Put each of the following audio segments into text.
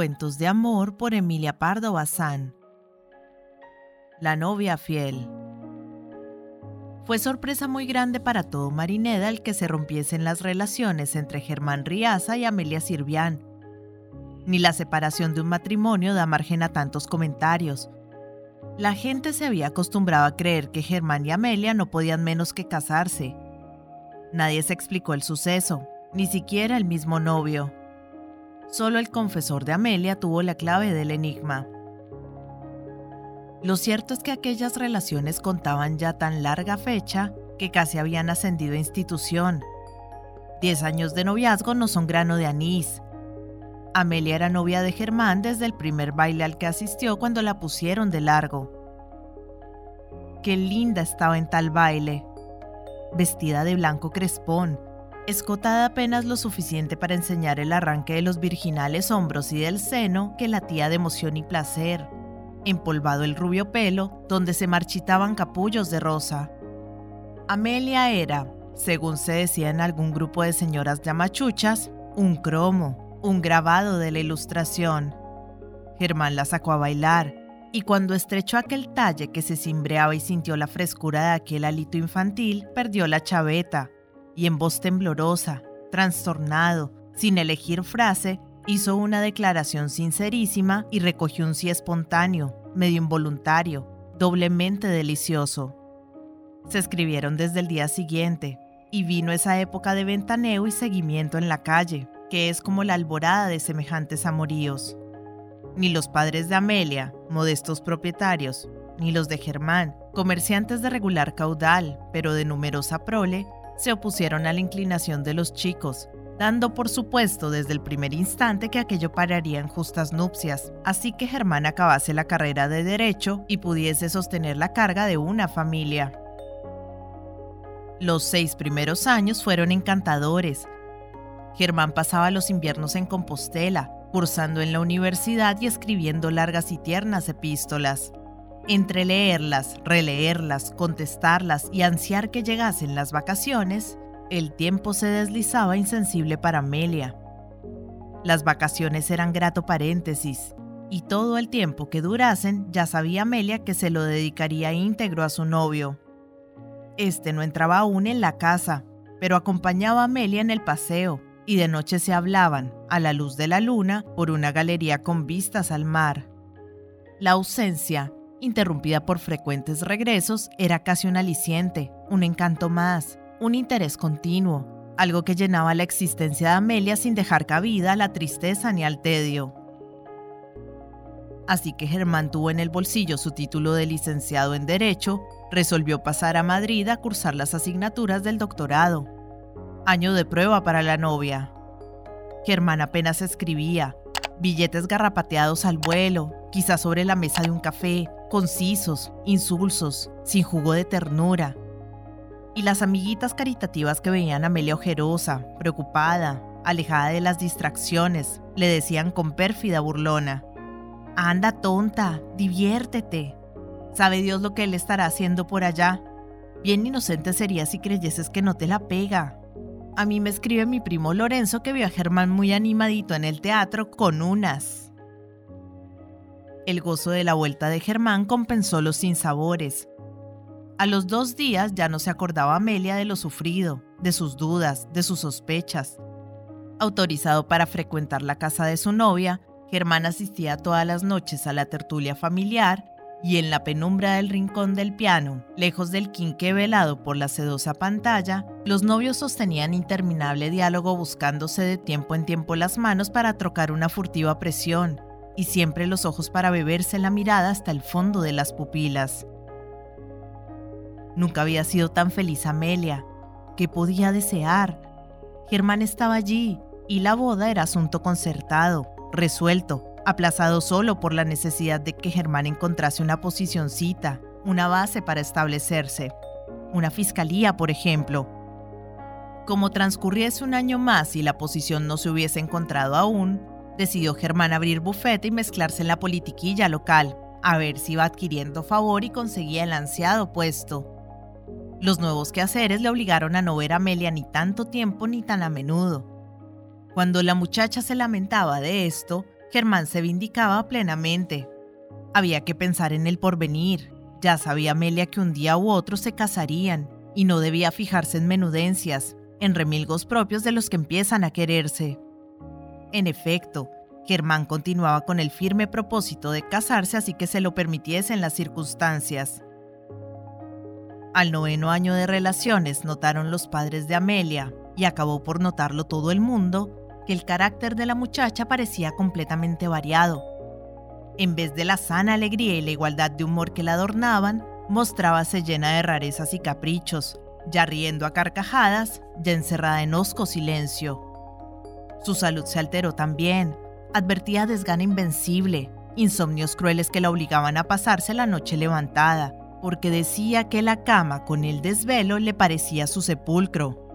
Cuentos de amor por Emilia Pardo Bazán. La novia fiel. Fue sorpresa muy grande para todo Marineda el que se rompiesen las relaciones entre Germán Riaza y Amelia Sirvián. Ni la separación de un matrimonio da margen a tantos comentarios. La gente se había acostumbrado a creer que Germán y Amelia no podían menos que casarse. Nadie se explicó el suceso, ni siquiera el mismo novio. Solo el confesor de Amelia tuvo la clave del enigma. Lo cierto es que aquellas relaciones contaban ya tan larga fecha que casi habían ascendido a institución. Diez años de noviazgo no son grano de anís. Amelia era novia de Germán desde el primer baile al que asistió cuando la pusieron de largo. Qué linda estaba en tal baile. Vestida de blanco crespón, escotada apenas lo suficiente para enseñar el arranque de los virginales hombros y del seno que latía de emoción y placer, empolvado el rubio pelo donde se marchitaban capullos de rosa. Amelia era, según se decía en algún grupo de señoras llamachuchas, un cromo, un grabado de la ilustración. Germán la sacó a bailar, y cuando estrechó aquel talle que se cimbreaba y sintió la frescura de aquel alito infantil, perdió la chaveta, y en voz temblorosa, trastornado, sin elegir frase, hizo una declaración sincerísima y recogió un sí espontáneo, medio involuntario, doblemente delicioso. Se escribieron desde el día siguiente, y vino esa época de ventaneo y seguimiento en la calle, que es como la alborada de semejantes amoríos. Ni los padres de Amelia, modestos propietarios, ni los de Germán, comerciantes de regular caudal, pero de numerosa prole, se opusieron a la inclinación de los chicos, dando por supuesto desde el primer instante que aquello pararía en justas nupcias, así que Germán acabase la carrera de derecho y pudiese sostener la carga de una familia. Los seis primeros años fueron encantadores. Germán pasaba los inviernos en Compostela, cursando en la universidad y escribiendo largas y tiernas epístolas. Entre leerlas, releerlas, contestarlas y ansiar que llegasen las vacaciones, el tiempo se deslizaba insensible para Amelia. Las vacaciones eran grato paréntesis, y todo el tiempo que durasen ya sabía Amelia que se lo dedicaría íntegro a su novio. Este no entraba aún en la casa, pero acompañaba a Amelia en el paseo, y de noche se hablaban, a la luz de la luna, por una galería con vistas al mar. La ausencia interrumpida por frecuentes regresos, era casi un aliciente, un encanto más, un interés continuo, algo que llenaba la existencia de Amelia sin dejar cabida a la tristeza ni al tedio. Así que Germán tuvo en el bolsillo su título de licenciado en Derecho, resolvió pasar a Madrid a cursar las asignaturas del doctorado. Año de prueba para la novia. Germán apenas escribía, billetes garrapateados al vuelo, quizás sobre la mesa de un café, concisos, insulsos, sin jugo de ternura. Y las amiguitas caritativas que veían a Amelia ojerosa, preocupada, alejada de las distracciones, le decían con pérfida burlona, Anda tonta, diviértete. Sabe Dios lo que él estará haciendo por allá. Bien inocente sería si creyeses que no te la pega. A mí me escribe mi primo Lorenzo que vio a Germán muy animadito en el teatro con unas. El gozo de la vuelta de Germán compensó los sinsabores. A los dos días ya no se acordaba Amelia de lo sufrido, de sus dudas, de sus sospechas. Autorizado para frecuentar la casa de su novia, Germán asistía todas las noches a la tertulia familiar y en la penumbra del rincón del piano, lejos del quinque velado por la sedosa pantalla, los novios sostenían interminable diálogo buscándose de tiempo en tiempo las manos para trocar una furtiva presión, y siempre los ojos para beberse la mirada hasta el fondo de las pupilas. Nunca había sido tan feliz Amelia. ¿Qué podía desear? Germán estaba allí y la boda era asunto concertado, resuelto, aplazado solo por la necesidad de que Germán encontrase una posicioncita, una base para establecerse. Una fiscalía, por ejemplo. Como transcurriese un año más y la posición no se hubiese encontrado aún, decidió Germán abrir bufete y mezclarse en la politiquilla local, a ver si iba adquiriendo favor y conseguía el ansiado puesto. Los nuevos quehaceres le obligaron a no ver a Amelia ni tanto tiempo ni tan a menudo. Cuando la muchacha se lamentaba de esto, Germán se vindicaba plenamente. Había que pensar en el porvenir. Ya sabía Amelia que un día u otro se casarían y no debía fijarse en menudencias, en remilgos propios de los que empiezan a quererse. En efecto, Germán continuaba con el firme propósito de casarse así que se lo permitiesen las circunstancias. Al noveno año de relaciones notaron los padres de Amelia, y acabó por notarlo todo el mundo, que el carácter de la muchacha parecía completamente variado. En vez de la sana alegría y la igualdad de humor que la adornaban, mostrábase llena de rarezas y caprichos, ya riendo a carcajadas, ya encerrada en hosco silencio. Su salud se alteró también, advertía desgana invencible, insomnios crueles que la obligaban a pasarse la noche levantada, porque decía que la cama con el desvelo le parecía su sepulcro.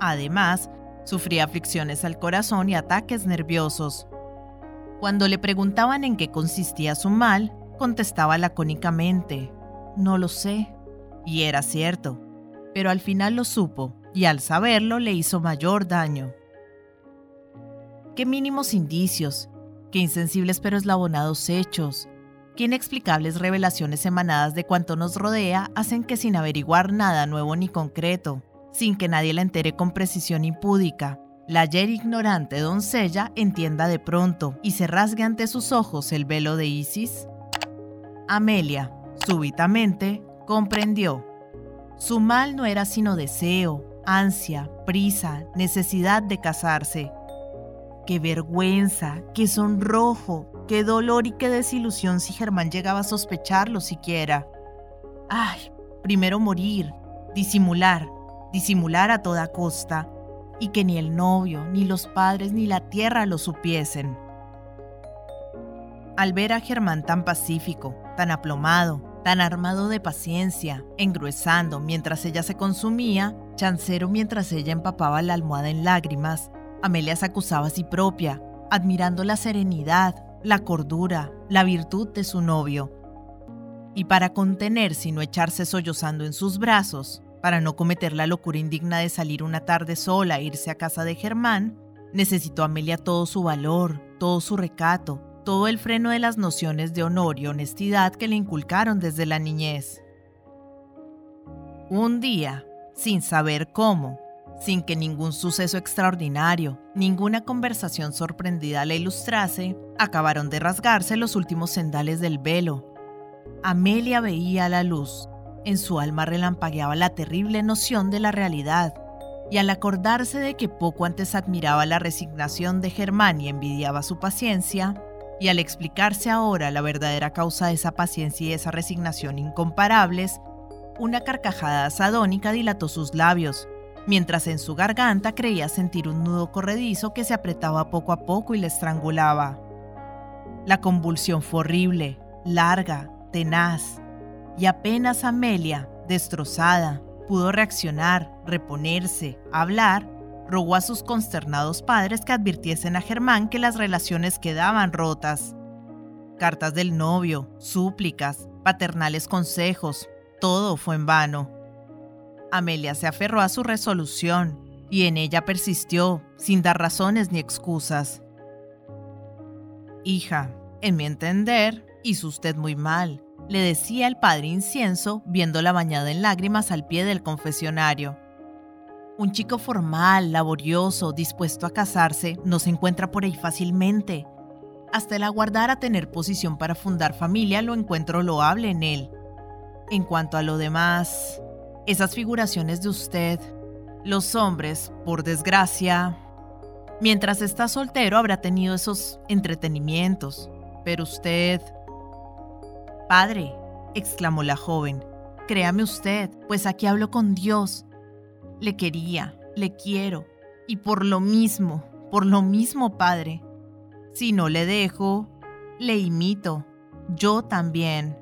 Además, sufría aflicciones al corazón y ataques nerviosos. Cuando le preguntaban en qué consistía su mal, contestaba lacónicamente, no lo sé. Y era cierto, pero al final lo supo, y al saberlo le hizo mayor daño. Qué mínimos indicios, qué insensibles pero eslabonados hechos, qué inexplicables revelaciones emanadas de cuanto nos rodea hacen que sin averiguar nada nuevo ni concreto, sin que nadie la entere con precisión impúdica, la ayer ignorante doncella entienda de pronto y se rasgue ante sus ojos el velo de Isis? Amelia, súbitamente, comprendió. Su mal no era sino deseo, ansia, prisa, necesidad de casarse Qué vergüenza, qué sonrojo, qué dolor y qué desilusión si Germán llegaba a sospecharlo siquiera. Ay, primero morir, disimular, disimular a toda costa, y que ni el novio, ni los padres, ni la tierra lo supiesen. Al ver a Germán tan pacífico, tan aplomado, tan armado de paciencia, engruesando mientras ella se consumía, chancero mientras ella empapaba la almohada en lágrimas, Amelia se acusaba a sí propia, admirando la serenidad, la cordura, la virtud de su novio. Y para contenerse y no echarse sollozando en sus brazos, para no cometer la locura indigna de salir una tarde sola e irse a casa de Germán, necesitó Amelia todo su valor, todo su recato, todo el freno de las nociones de honor y honestidad que le inculcaron desde la niñez. Un día, sin saber cómo, sin que ningún suceso extraordinario, ninguna conversación sorprendida la ilustrase, acabaron de rasgarse los últimos sendales del velo. Amelia veía la luz. En su alma relampagueaba la terrible noción de la realidad, y al acordarse de que poco antes admiraba la resignación de Germán y envidiaba su paciencia, y al explicarse ahora la verdadera causa de esa paciencia y esa resignación incomparables, una carcajada sadónica dilató sus labios, mientras en su garganta creía sentir un nudo corredizo que se apretaba poco a poco y le estrangulaba. La convulsión fue horrible, larga, tenaz, y apenas Amelia, destrozada, pudo reaccionar, reponerse, hablar, rogó a sus consternados padres que advirtiesen a Germán que las relaciones quedaban rotas. Cartas del novio, súplicas, paternales consejos, todo fue en vano. Amelia se aferró a su resolución y en ella persistió, sin dar razones ni excusas. Hija, en mi entender, hizo usted muy mal, le decía el padre incienso, viéndola bañada en lágrimas al pie del confesionario. Un chico formal, laborioso, dispuesto a casarse, no se encuentra por ahí fácilmente. Hasta el aguardar a tener posición para fundar familia lo encuentro loable en él. En cuanto a lo demás, esas figuraciones de usted, los hombres, por desgracia, mientras está soltero habrá tenido esos entretenimientos, pero usted... Padre, exclamó la joven, créame usted, pues aquí hablo con Dios. Le quería, le quiero, y por lo mismo, por lo mismo, padre. Si no le dejo, le imito, yo también.